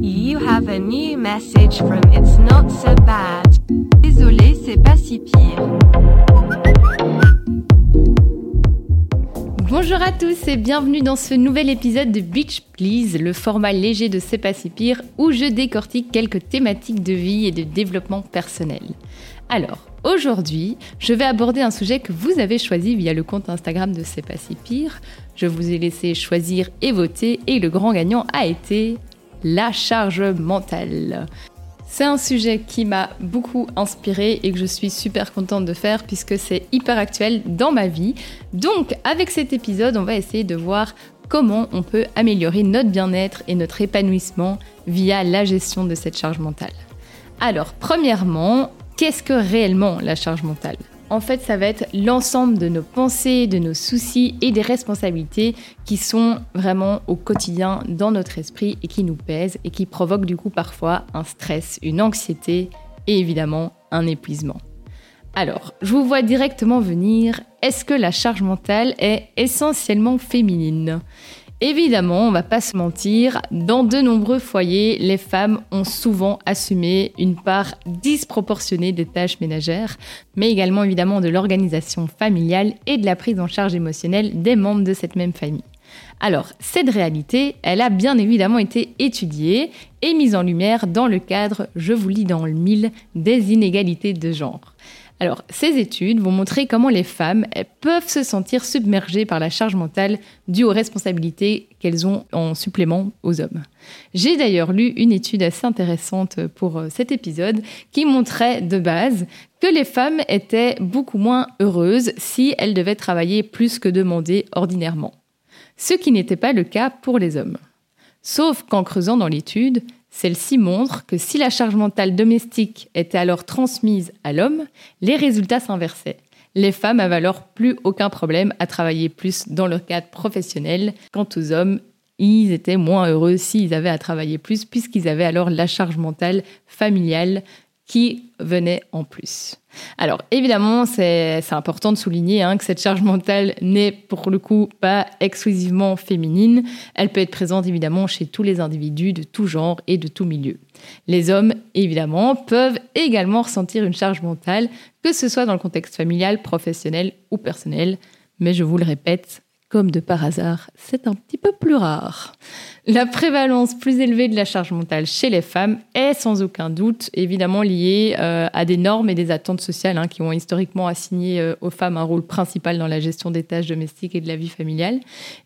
You have a new message from It's Not So Bad. Désolé, c'est pas si pire. Bonjour à tous et bienvenue dans ce nouvel épisode de Beach Please, le format léger de C'est pas si pire où je décortique quelques thématiques de vie et de développement personnel. Alors, aujourd'hui, je vais aborder un sujet que vous avez choisi via le compte Instagram de C'est pas si pire. Je vous ai laissé choisir et voter et le grand gagnant a été la charge mentale. C'est un sujet qui m'a beaucoup inspiré et que je suis super contente de faire puisque c'est hyper actuel dans ma vie. Donc avec cet épisode, on va essayer de voir comment on peut améliorer notre bien-être et notre épanouissement via la gestion de cette charge mentale. Alors premièrement, qu'est-ce que réellement la charge mentale? En fait, ça va être l'ensemble de nos pensées, de nos soucis et des responsabilités qui sont vraiment au quotidien dans notre esprit et qui nous pèsent et qui provoquent du coup parfois un stress, une anxiété et évidemment un épuisement. Alors, je vous vois directement venir, est-ce que la charge mentale est essentiellement féminine? Évidemment, on va pas se mentir, dans de nombreux foyers, les femmes ont souvent assumé une part disproportionnée des tâches ménagères, mais également évidemment de l'organisation familiale et de la prise en charge émotionnelle des membres de cette même famille. Alors, cette réalité, elle a bien évidemment été étudiée et mise en lumière dans le cadre, je vous lis dans le mille, des inégalités de genre. Alors, ces études vont montrer comment les femmes peuvent se sentir submergées par la charge mentale due aux responsabilités qu'elles ont en supplément aux hommes. J'ai d'ailleurs lu une étude assez intéressante pour euh, cet épisode qui montrait de base que les femmes étaient beaucoup moins heureuses si elles devaient travailler plus que demandé ordinairement. Ce qui n'était pas le cas pour les hommes. Sauf qu'en creusant dans l'étude, celle-ci montre que si la charge mentale domestique était alors transmise à l'homme, les résultats s'inversaient. Les femmes avaient alors plus aucun problème à travailler plus dans leur cadre professionnel. Quant aux hommes, ils étaient moins heureux s'ils avaient à travailler plus, puisqu'ils avaient alors la charge mentale familiale qui venait en plus. Alors évidemment, c'est important de souligner hein, que cette charge mentale n'est pour le coup pas exclusivement féminine. Elle peut être présente évidemment chez tous les individus de tout genre et de tout milieu. Les hommes, évidemment, peuvent également ressentir une charge mentale, que ce soit dans le contexte familial, professionnel ou personnel. Mais je vous le répète, comme de par hasard, c'est un petit peu plus rare. La prévalence plus élevée de la charge mentale chez les femmes est sans aucun doute évidemment liée euh, à des normes et des attentes sociales hein, qui ont historiquement assigné euh, aux femmes un rôle principal dans la gestion des tâches domestiques et de la vie familiale.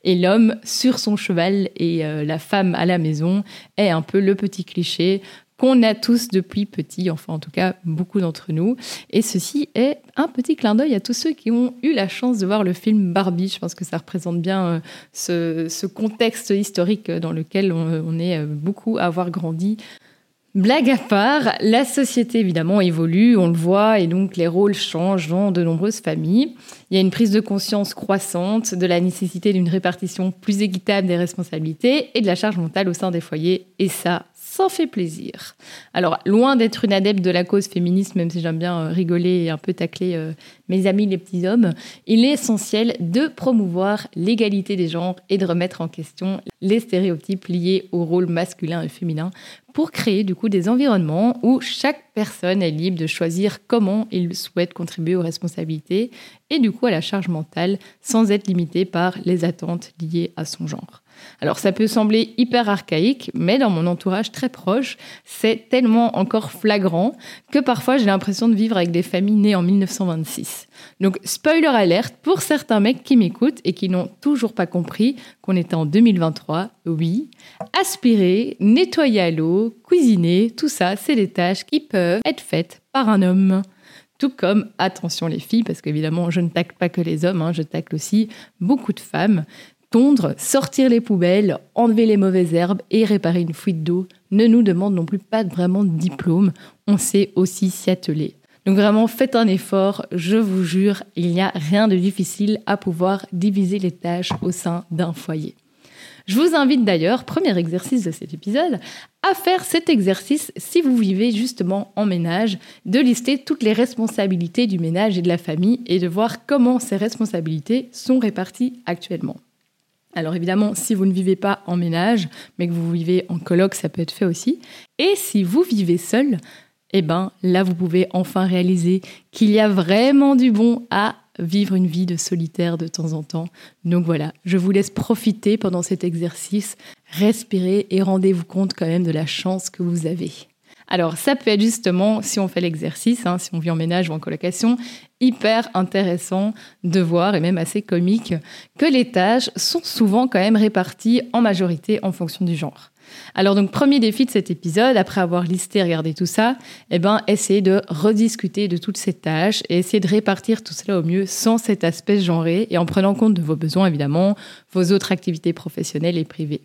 Et l'homme sur son cheval et euh, la femme à la maison est un peu le petit cliché qu'on a tous depuis petit, enfin en tout cas beaucoup d'entre nous. Et ceci est un petit clin d'œil à tous ceux qui ont eu la chance de voir le film Barbie. Je pense que ça représente bien euh, ce, contexte historique dans lequel on, est euh, beaucoup à avoir grandi. Blague à part, la société évidemment évolue, on le voit, et donc les rôles changent dans de nombreuses familles. Il y a une prise de conscience croissante de la nécessité d'une répartition plus équitable des responsabilités et de la charge mentale au sein des foyers, et ça, ça fait plaisir. Alors, loin d'être une adepte de la cause féministe, même si j'aime bien euh, rigoler et un peu tacler euh, mes amis les petits hommes, il est essentiel de promouvoir l'égalité des genres et de remettre en question les stéréotypes liés au rôle masculin et féminin pour créer du coup des environnements où chaque personne est libre de choisir comment il souhaite contribuer aux responsabilités et du coup à la charge mentale sans être limité par les attentes liées à son genre. Alors ça peut sembler hyper archaïque, mais dans mon entourage très proche, c'est tellement encore flagrant que parfois j'ai l'impression de vivre avec des familles nées en 1926. Donc spoiler alerte pour certains mecs qui m'écoutent et qui n'ont toujours pas compris qu'on était en 2023, oui, aspirer, nettoyer à l'eau, cuisiner, tout ça, c'est des tâches qui peuvent être faites par un homme. Tout comme, attention les filles, parce qu'évidemment, je ne tacle pas que les hommes, hein, je tacle aussi beaucoup de femmes tondre, sortir les poubelles, enlever les mauvaises herbes et réparer une fuite d'eau ne nous demande non plus pas vraiment de diplôme. On sait aussi s'y atteler. Donc vraiment, faites un effort, je vous jure, il n'y a rien de difficile à pouvoir diviser les tâches au sein d'un foyer. Je vous invite d'ailleurs, premier exercice de cet épisode, à faire cet exercice si vous vivez justement en ménage, de lister toutes les responsabilités du ménage et de la famille et de voir comment ces responsabilités sont réparties actuellement. Alors évidemment, si vous ne vivez pas en ménage, mais que vous vivez en coloc, ça peut être fait aussi. Et si vous vivez seul, eh ben là, vous pouvez enfin réaliser qu'il y a vraiment du bon à vivre une vie de solitaire de temps en temps. Donc voilà, je vous laisse profiter pendant cet exercice, respirer et rendez-vous compte quand même de la chance que vous avez. Alors ça peut être justement, si on fait l'exercice, hein, si on vit en ménage ou en colocation, hyper intéressant de voir, et même assez comique, que les tâches sont souvent quand même réparties en majorité en fonction du genre. Alors donc premier défi de cet épisode, après avoir listé et regardé tout ça, eh ben essayez de rediscuter de toutes ces tâches et essayer de répartir tout cela au mieux sans cet aspect genré et en prenant compte de vos besoins évidemment, vos autres activités professionnelles et privées.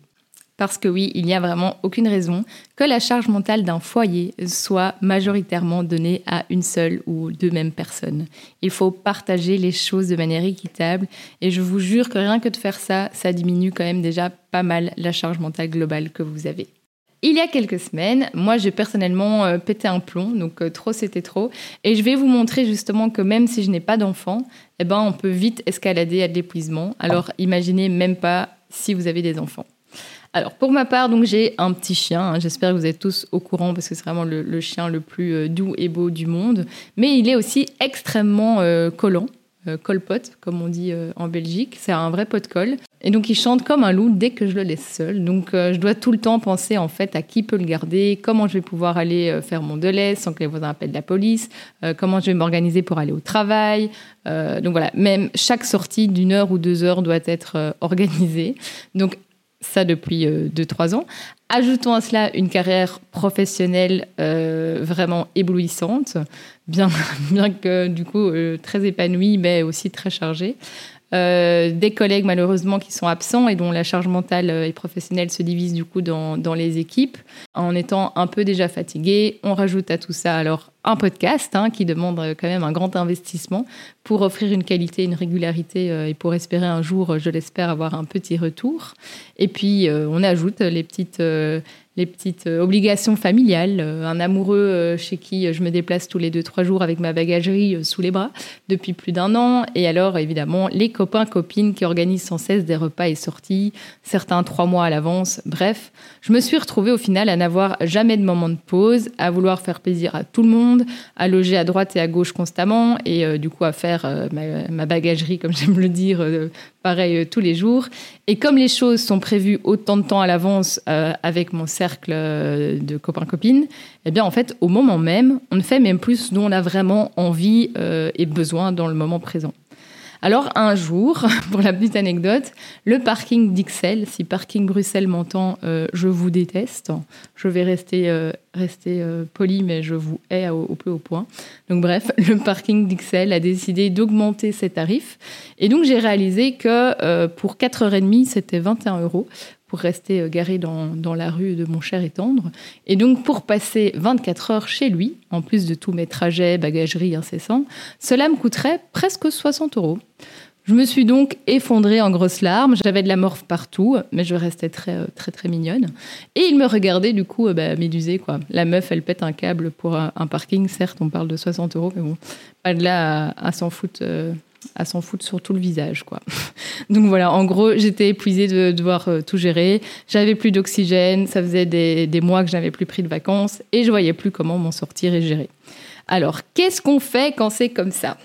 Parce que oui, il n'y a vraiment aucune raison que la charge mentale d'un foyer soit majoritairement donnée à une seule ou deux mêmes personnes. Il faut partager les choses de manière équitable et je vous jure que rien que de faire ça, ça diminue quand même déjà pas mal la charge mentale globale que vous avez. Il y a quelques semaines, moi j'ai personnellement euh, pété un plomb, donc euh, trop c'était trop, et je vais vous montrer justement que même si je n'ai pas d'enfant, eh ben on peut vite escalader à l'épuisement. Alors imaginez même pas si vous avez des enfants. Alors pour ma part, donc j'ai un petit chien. Hein. J'espère que vous êtes tous au courant parce que c'est vraiment le, chien le plus euh, doux et beau du monde. Mais il est aussi extrêmement euh, collant, euh, colpote comme on dit en Belgique. C'est un vrai pot de colle. Et donc il chante comme un loup dès que je le laisse seul. Donc je dois tout le temps penser en fait à qui peut le garder, comment je vais pouvoir aller faire mon délai sans que les voisins appellent la police, comment je vais m'organiser pour aller au travail. donc voilà, même chaque sortie d'une heure ou deux heures doit être organisée. Donc ça depuis 2-3 euh, ans. Ajoutons à cela une carrière professionnelle euh, vraiment éblouissante, bien, bien que du coup euh, très épanouie, mais aussi très chargée. Des collègues malheureusement qui sont absents et dont la charge mentale et professionnelle se divise du coup dans, les équipes. En étant un peu déjà fatigué, on rajoute à tout ça alors un podcast hein, qui demande quand même un grand investissement pour offrir une qualité, une régularité euh, et pour espérer un jour, je l'espère, avoir un petit retour. Et puis, euh, on ajoute les petites euh, les petites euh, obligations familiales, euh, un amoureux euh, chez qui je me déplace tous les deux trois jours avec ma bagagerie sous les bras depuis plus d'un an, et alors évidemment les copains copines qui organisent sans cesse des repas et sorties, certains trois mois à l'avance. Bref, je me suis retrouvée au final à n'avoir jamais de moment de pause, à vouloir faire plaisir à tout le monde, à loger à droite et à gauche constamment, et du coup à faire ma, bagagerie comme j'aime le dire pareil tous les jours. Et comme les choses sont prévues autant de temps à l'avance avec mon euh, de copains-copines, eh bien en fait, au moment même, on ne fait même plus ce dont on a vraiment envie et besoin dans le moment présent. Alors un jour, pour la petite anecdote, le parking d'Ixelles, si parking Bruxelles m'entend, euh, je vous déteste. Je vais rester, euh, rester euh, poli, mais je vous hais au, plus haut point. Donc bref, le parking d'Ixelles a décidé d'augmenter ses tarifs. Et donc j'ai réalisé que pour 4h30, c'était 21 euros pour rester euh, garé dans, dans, la rue de mon cher et tendre. Et donc, pour passer 24 heures chez lui, en plus de tous mes trajets, bagageries incessants, cela me coûterait presque 60 euros. Je me suis donc effondrée en grosses larmes. J'avais de la morphe partout, mais je restais très, euh, très, très mignonne. Et il me regardait, du coup, euh, bah, médusé, quoi. La meuf, elle pète un câble pour un, parking. Certes, on parle de 60 euros, mais bon, pas de là à, s'en foutre à s'en foutre sur tout le visage, quoi. Donc voilà, en gros, j'étais épuisée de devoir euh, tout gérer. J'avais plus d'oxygène, ça faisait des, des mois que je n'avais plus pris de vacances et je voyais plus comment m'en sortir et gérer. Alors, qu'est-ce qu'on fait quand c'est comme ça?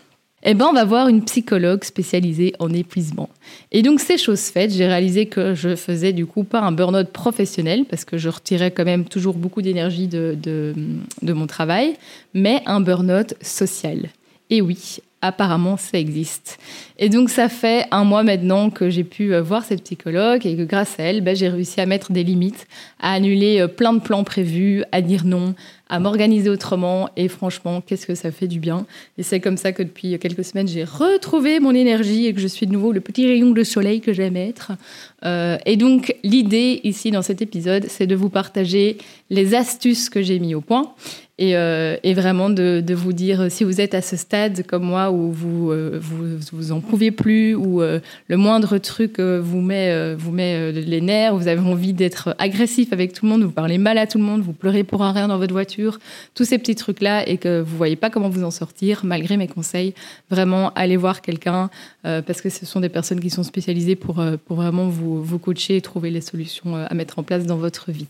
Eh ben, on va voir une psychologue spécialisée en épuisement. Et donc, ces choses faites, j'ai réalisé que je faisais du coup pas un burn-out professionnel, parce que je retirais quand même toujours beaucoup d'énergie de, de, de, mon travail, mais un burn-out social. Et oui, apparemment ça existe. Et donc ça fait un mois maintenant que j'ai pu euh, voir cette psychologue et que grâce à elle, ben, j'ai réussi à mettre des limites, à annuler euh, plein de plans prévus, à dire non, à m'organiser autrement. Et franchement, qu'est-ce que ça fait du bien. Et c'est comme ça que depuis quelques semaines, j'ai retrouvé mon énergie et que je suis de nouveau le petit rayon de soleil que j'aime être. Euh, et donc l'idée ici dans cet épisode, c'est de vous partager les astuces que j'ai mis au point et, vraiment de, vous dire si vous êtes à ce stade comme moi où vous euh, vous, vous en pouvez plus, où euh, le moindre truc euh, vous met, vous met les nerfs, vous avez envie d'être agressif avec tout le monde, vous parlez mal à tout le monde, vous pleurez pour un rien dans votre voiture, tous ces petits trucs-là et que vous voyez pas comment vous en sortir, malgré mes conseils, vraiment allez voir quelqu'un parce que ce sont des personnes qui sont spécialisées pour, pour vraiment vous, vous coacher et trouver les solutions à mettre en place dans votre vie.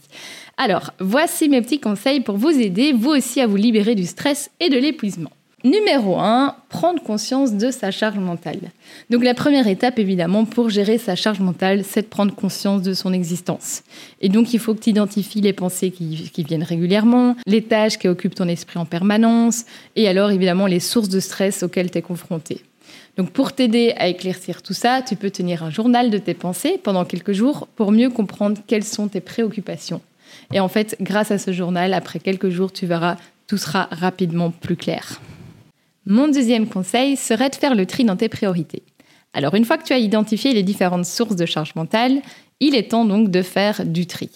Alors, voici mes petits conseils pour vous aider, vous aussi, à vous libérer du stress et de l'épuisement. Numéro 1, prendre conscience de sa charge mentale. Donc la première étape, évidemment, pour gérer sa charge mentale, c'est de prendre conscience de son existence. Et donc il faut que tu identifies les pensées qui, qui, viennent régulièrement, les tâches qui occupent ton esprit en permanence, et alors évidemment les sources de stress auxquelles tu es confronté. Donc pour t'aider à éclaircir tout ça, tu peux tenir un journal de tes pensées pendant quelques jours pour mieux comprendre quelles sont tes préoccupations. Et en fait, grâce à ce journal, après quelques jours, tu verras, tout sera rapidement plus clair. Mon deuxième conseil serait de faire le tri dans tes priorités. Alors une fois que tu as identifié les différentes sources de charge mentale, il est temps donc de faire du tri.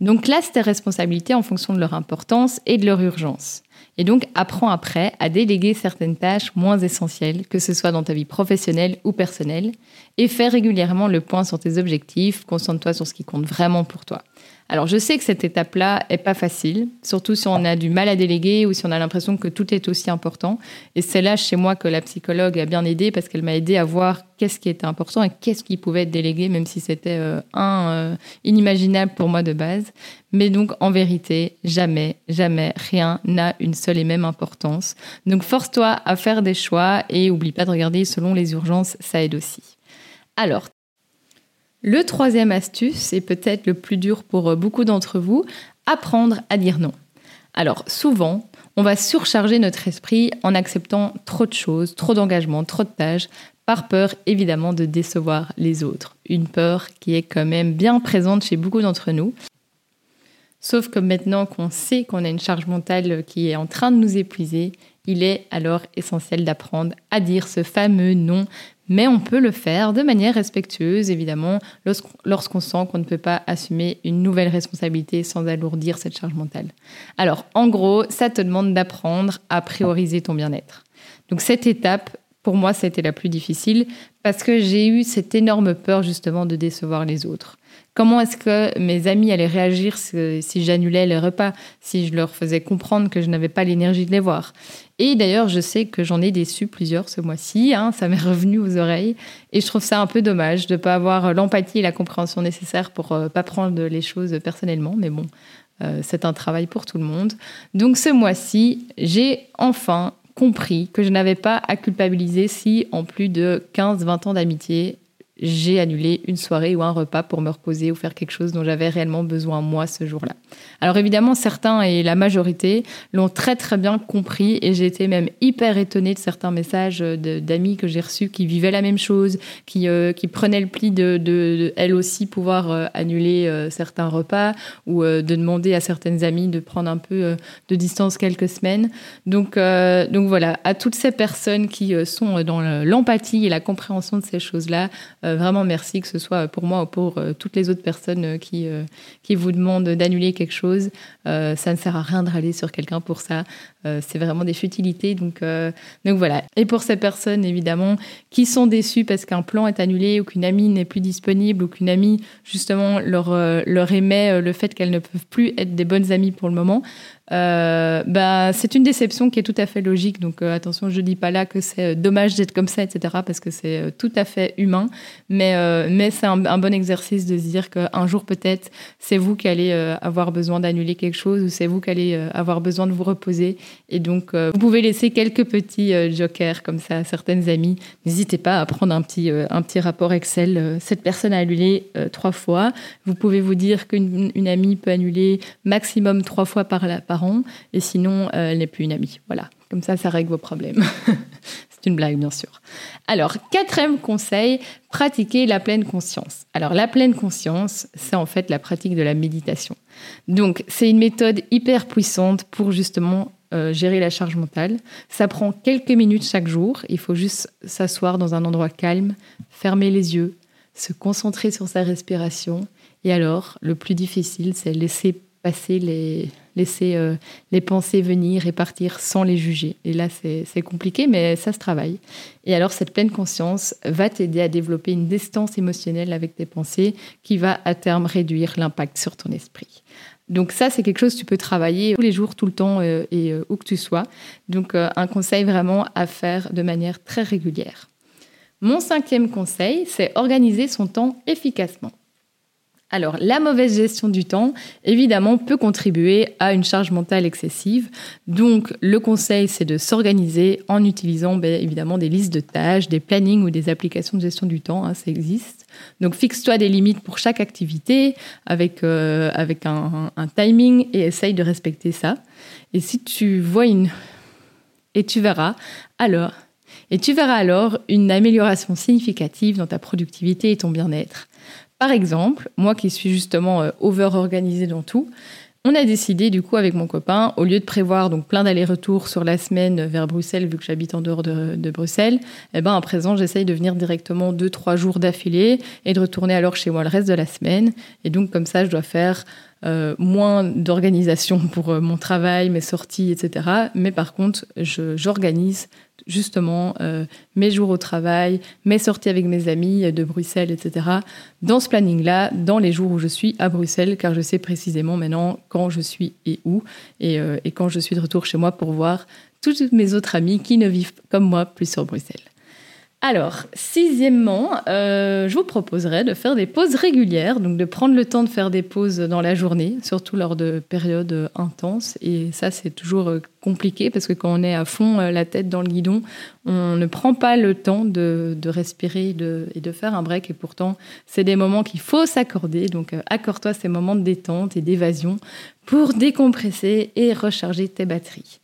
Donc classe tes responsabilités en fonction de leur importance et de leur urgence. Et donc apprends après à déléguer certaines tâches moins essentielles, que ce soit dans ta vie professionnelle ou personnelle, et fais régulièrement le point sur tes objectifs, concentre-toi sur ce qui compte vraiment pour toi. Alors je sais que cette étape-là est pas facile, surtout si on a du mal à déléguer ou si on a l'impression que tout est aussi important. Et c'est là chez moi que la psychologue a bien aidé parce qu'elle m'a aidé à voir qu'est-ce qui était important et qu'est-ce qui pouvait être délégué, même si c'était euh, un euh, inimaginable pour moi de base. Mais donc en vérité, jamais, jamais rien n'a une seule et même importance. Donc force-toi à faire des choix et oublie pas de regarder selon les urgences, ça aide aussi. Alors, le troisième astuce, et peut-être le plus dur pour euh, beaucoup d'entre vous, apprendre à dire non. Alors souvent, on va surcharger notre esprit en acceptant trop de choses, trop d'engagements, trop de tâches, par peur évidemment de décevoir les autres. Une peur qui est quand même bien présente chez beaucoup d'entre nous. Sauf que maintenant qu'on sait qu'on a une charge mentale qui est en train de nous épuiser, il est alors essentiel d'apprendre à dire ce fameux non, mais on peut le faire de manière respectueuse, évidemment, lorsqu'on sent qu'on ne peut pas assumer une nouvelle responsabilité sans alourdir cette charge mentale. Alors, en gros, ça te demande d'apprendre à prioriser ton bien-être. Donc, cette étape, pour moi, c'était la plus difficile parce que j'ai eu cette énorme peur justement de décevoir les autres. Comment est-ce que mes amis allaient réagir si j'annulais les repas, si je leur faisais comprendre que je n'avais pas l'énergie de les voir? Et d'ailleurs, je sais que j'en ai déçu plusieurs ce mois-ci, hein, ça m'est revenu aux oreilles, et je trouve ça un peu dommage de ne pas avoir l'empathie et la compréhension nécessaires pour ne euh, pas prendre les choses personnellement, mais bon, euh, c'est un travail pour tout le monde. Donc ce mois-ci, j'ai enfin compris que je n'avais pas à culpabiliser si, en plus de 15-20 ans d'amitié, j'ai annulé une soirée ou un repas pour me reposer ou faire quelque chose dont j'avais réellement besoin moi ce jour-là. Alors évidemment, certains et la majorité l'ont très très bien compris et j'ai été même hyper étonnée de certains messages d'amis que j'ai reçus qui vivaient la même chose, qui, euh, qui prenaient le pli de, de, elles aussi pouvoir euh, annuler euh, certains repas ou de demander à certaines amies de prendre un peu de distance quelques semaines. Donc, donc voilà, à toutes ces personnes qui sont dans l'empathie et la compréhension de ces choses-là, vraiment merci, que ce soit pour moi ou pour euh, toutes les autres personnes euh, qui, qui vous demandent d'annuler quelque chose. ça ne sert à rien de râler sur quelqu'un pour ça. c'est vraiment des futilités. Donc, donc voilà. Et pour ces personnes, évidemment, qui sont déçues parce qu'un plan est annulé ou qu'une amie n'est plus disponible ou qu'une amie, justement, leur, leur émet le fait qu'elles ne peuvent plus être des bonnes amies pour le moment, euh, bah, c'est une déception qui est tout à fait logique. Donc euh, attention, je dis pas là que c'est euh, dommage d'être comme ça, etc. Parce que c'est tout à fait humain. Mais, mais c'est un, bon exercice de se dire qu'un jour peut-être, c'est vous qui allez avoir besoin d'annuler quelque chose ou c'est vous qui allez avoir besoin de vous reposer. Et donc, vous pouvez laisser quelques petits jokers comme ça à certaines amies. N'hésitez pas à prendre un petit, un petit rapport Excel. Cette personne a annulé trois fois. Vous pouvez vous dire qu'une amie peut annuler maximum trois fois par, par et sinon, euh, elle n'est plus une amie. Voilà, comme ça, ça règle vos problèmes. C'est une blague, bien sûr. Alors, quatrième conseil, pratiquer la pleine conscience. Alors, la pleine conscience, c'est en fait la pratique de la méditation. Donc, c'est une méthode hyper puissante pour justement euh, gérer la charge mentale. Ça prend quelques minutes chaque jour. Il faut juste s'asseoir dans un endroit calme, fermer les yeux, se concentrer sur sa respiration. Et alors, le plus difficile, c'est laisser passer les, laisser euh, les pensées venir et partir sans les juger. Et là, c'est compliqué, mais ça se travaille. Et alors, cette pleine conscience va t'aider à développer une distance émotionnelle avec tes pensées qui va à terme réduire l'impact sur ton esprit. Donc ça, c'est quelque chose que tu peux travailler tous les jours, tout le temps euh, et euh, où que tu sois. Donc un conseil vraiment à faire de manière très régulière. Mon cinquième conseil, c'est organiser son temps efficacement. Alors, la mauvaise gestion du temps, évidemment, peut contribuer à une charge mentale excessive. Donc, le conseil, c'est de s'organiser en utilisant, ben, évidemment, des listes de tâches, des plannings ou des applications de gestion du temps. Hein, ça existe. Donc, fixe-toi des limites pour chaque activité avec, euh, avec un, un timing et essaye de respecter ça. Et si tu vois une... Et tu verras, alors, et tu verras alors une amélioration significative dans ta productivité et ton bien-être. Par exemple, moi qui suis justement euh, over-organisée dans tout, on a décidé du coup avec mon copain, au lieu de prévoir donc plein d'allers-retours sur la semaine vers Bruxelles, vu que j'habite en dehors de, Bruxelles, eh ben à présent j'essaye de venir directement deux trois jours d'affilée et de retourner alors chez moi le reste de la semaine. Et donc comme ça, je dois faire euh, moins d'organisation pour euh, mon travail, mes sorties, etc. Mais par contre, j'organise justement euh, mes jours au travail, mes sorties avec mes amis de Bruxelles, etc. Dans ce planning-là, dans les jours où je suis à Bruxelles, car je sais précisément maintenant quand je suis et où, et, et quand je suis de retour chez moi pour voir toutes mes autres amis qui ne vivent comme moi plus sur Bruxelles. Alors, sixièmement, euh, je vous proposerais de faire des pauses régulières, donc de prendre le temps de faire des pauses dans la journée, surtout lors de périodes intenses. Et ça, c'est toujours euh, compliqué parce que quand on est à fond euh, la tête dans le guidon, on ne prend pas le temps de, respirer et de faire un break. Et pourtant, c'est des moments qu'il faut s'accorder. Donc, accorde-toi ces moments de détente et d'évasion pour décompresser et recharger tes batteries.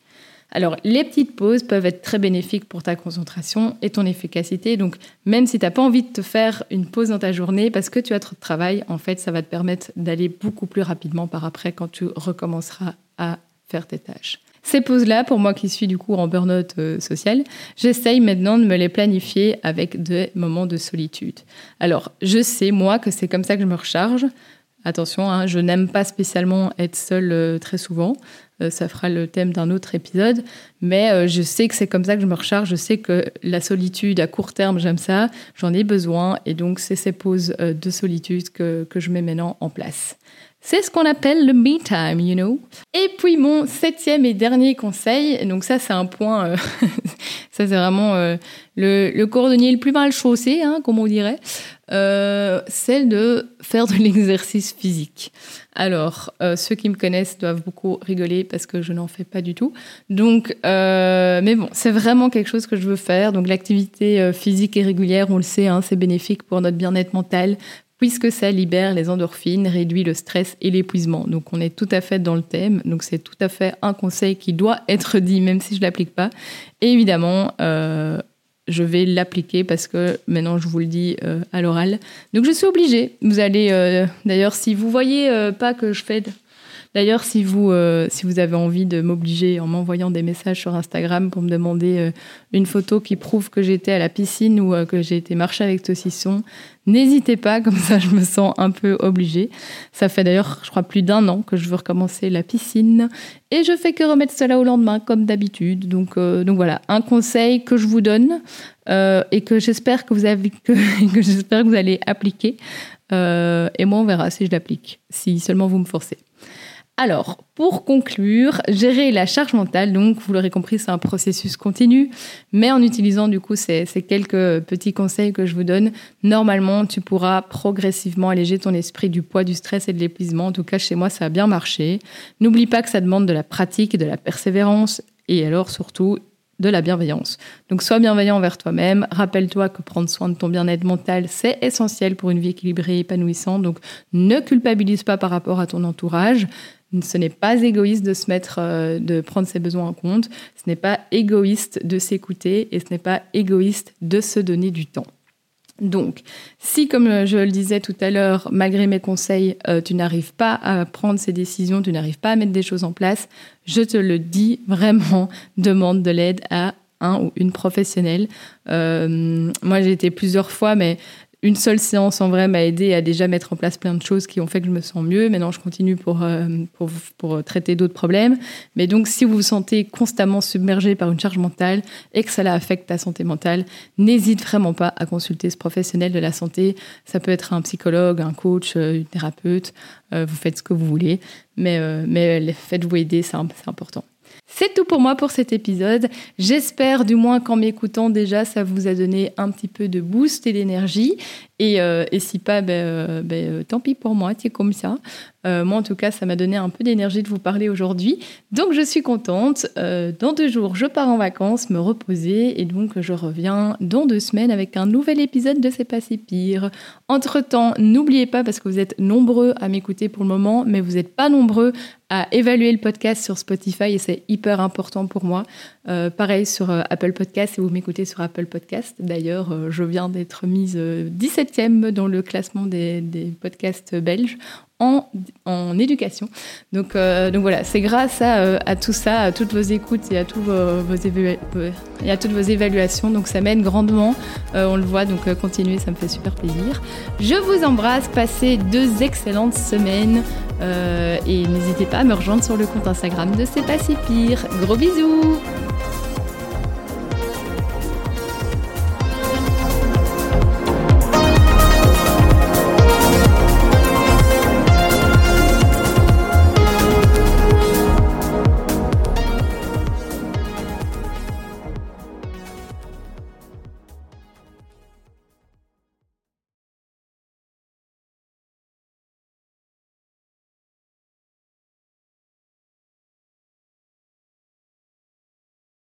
Alors, les petites pauses peuvent être très bénéfiques pour ta concentration et ton efficacité. Donc, même si tu n'as pas envie de te faire une pause dans ta journée parce que tu as trop de travail, en fait, ça va te permettre d'aller beaucoup plus rapidement par après quand tu recommenceras à faire tes tâches. Ces pauses-là, pour moi qui suis du coup en burn-out euh, social, j'essaye maintenant de me les planifier avec des moments de solitude. Alors, je sais, moi, que c'est comme ça que je me recharge. Attention, hein, je n'aime pas spécialement être seule euh, très souvent. Euh, ça fera le thème d'un autre épisode. Mais euh, je sais que c'est comme ça que je me recharge. Je sais que la solitude à court terme, j'aime ça. J'en ai besoin. Et donc, c'est ces pauses de solitude que, que je mets maintenant en place. C'est ce qu'on appelle le me time, you know. Et puis mon septième et dernier conseil, donc ça c'est un point, ça c'est vraiment le, le, cordonnier le plus mal chaussé, hein, comme on dirait, euh, c'est de faire de l'exercice physique. Alors, euh, ceux qui me connaissent doivent beaucoup rigoler parce que je n'en fais pas du tout. Donc, euh, mais bon, c'est vraiment quelque chose que je veux faire. Donc, l'activité euh, physique et régulière, on le sait, hein, c'est bénéfique pour notre bien-être mental puisque ça libère les endorphines, réduit le stress et l'épuisement. Donc, on est tout à fait dans le thème. Donc, c'est tout à fait un conseil qui doit être dit, même si je l'applique pas. Et évidemment, euh, je vais l'appliquer parce que maintenant je vous le dis euh, à l'oral. Donc je suis obligée. Vous allez euh, d'ailleurs si vous voyez pas que je fais D'ailleurs, si vous, si vous avez envie de m'obliger en m'envoyant des messages sur Instagram pour me demander une photo qui prouve que j'étais à la piscine ou que j'ai été marcher avec Tossisson, n'hésitez pas, comme ça je me sens un peu obligée. Ça fait d'ailleurs, je crois, plus d'un an que je veux recommencer la piscine et je fais que remettre cela au lendemain, comme d'habitude. Donc, donc voilà, un conseil que je vous donne, euh, et que j'espère que vous avez que, j'espère que vous allez appliquer. Euh, et moi, on verra si je l'applique, si seulement vous me forcez. Alors, pour conclure, gérer la charge mentale, donc vous l'aurez compris, c'est un processus continu, mais en utilisant du coup ces, ces, quelques petits conseils que je vous donne, normalement tu pourras progressivement alléger ton esprit du poids, du stress et de l'épuisement. En tout cas, chez moi, ça a bien marché. N'oublie pas que ça demande de la pratique de la persévérance, et alors surtout, de la bienveillance. Donc sois bienveillant envers toi-même. Rappelle-toi que prendre soin de ton bien-être mental, c'est essentiel pour une vie équilibrée et épanouissante. Donc ne culpabilise pas par rapport à ton entourage. Ce n'est pas égoïste de se mettre, euh, de prendre ses besoins en compte. Ce n'est pas égoïste de s'écouter et ce n'est pas égoïste de se donner du temps. Donc, si, comme je le disais tout à l'heure, malgré mes conseils, euh, tu n'arrives pas à prendre ces décisions, tu n'arrives pas à mettre des choses en place, je te le dis vraiment, demande de l'aide à un ou une professionnelle. Euh, moi, j'ai été plusieurs fois, mais une seule séance en vrai m'a aidé à déjà mettre en place plein de choses qui ont fait que je me sens mieux. Maintenant, je continue pour, euh, pour, pour, traiter d'autres problèmes. Mais donc, si vous vous sentez constamment submergé par une charge mentale et que cela affecte ta santé mentale, n'hésite vraiment pas à consulter ce professionnel de la santé. Ça peut être un psychologue, un coach, euh, une thérapeute. Euh, vous faites ce que vous voulez. Mais, mais faites-vous aider, c'est important. C'est tout pour moi pour cet épisode. J'espère du moins qu'en m'écoutant déjà, ça vous a donné un petit peu de boost et d'énergie. Et, euh, si pas, ben, euh, ben euh, tant pis pour moi, c'est comme ça. Moi, en tout cas, ça m'a donné un peu d'énergie de vous parler aujourd'hui. Donc, je suis contente. dans deux jours, je pars en vacances, me reposer. Et donc, je reviens dans deux semaines avec un nouvel épisode de C'est pas si pire. Entre-temps, n'oubliez pas, parce que vous êtes nombreux à m'écouter pour le moment, mais vous n'êtes pas nombreux à évaluer le podcast sur Spotify et c'est hyper important pour moi. Euh, pareil sur euh, Apple Podcast, si vous m'écoutez sur Apple Podcast. D'ailleurs, euh, je viens d'être mise 17e dans le classement des, podcasts belges en, éducation. Donc, voilà, c'est grâce à, tout ça, à toutes vos écoutes et à toutes vos évaluations. Donc ça m'aide grandement, on le voit, donc continuez, ça me fait super plaisir. Je vous embrasse, passez deux excellentes semaines et n'hésitez pas à me rejoindre sur le compte Instagram de C'est pas si pire. Gros bisous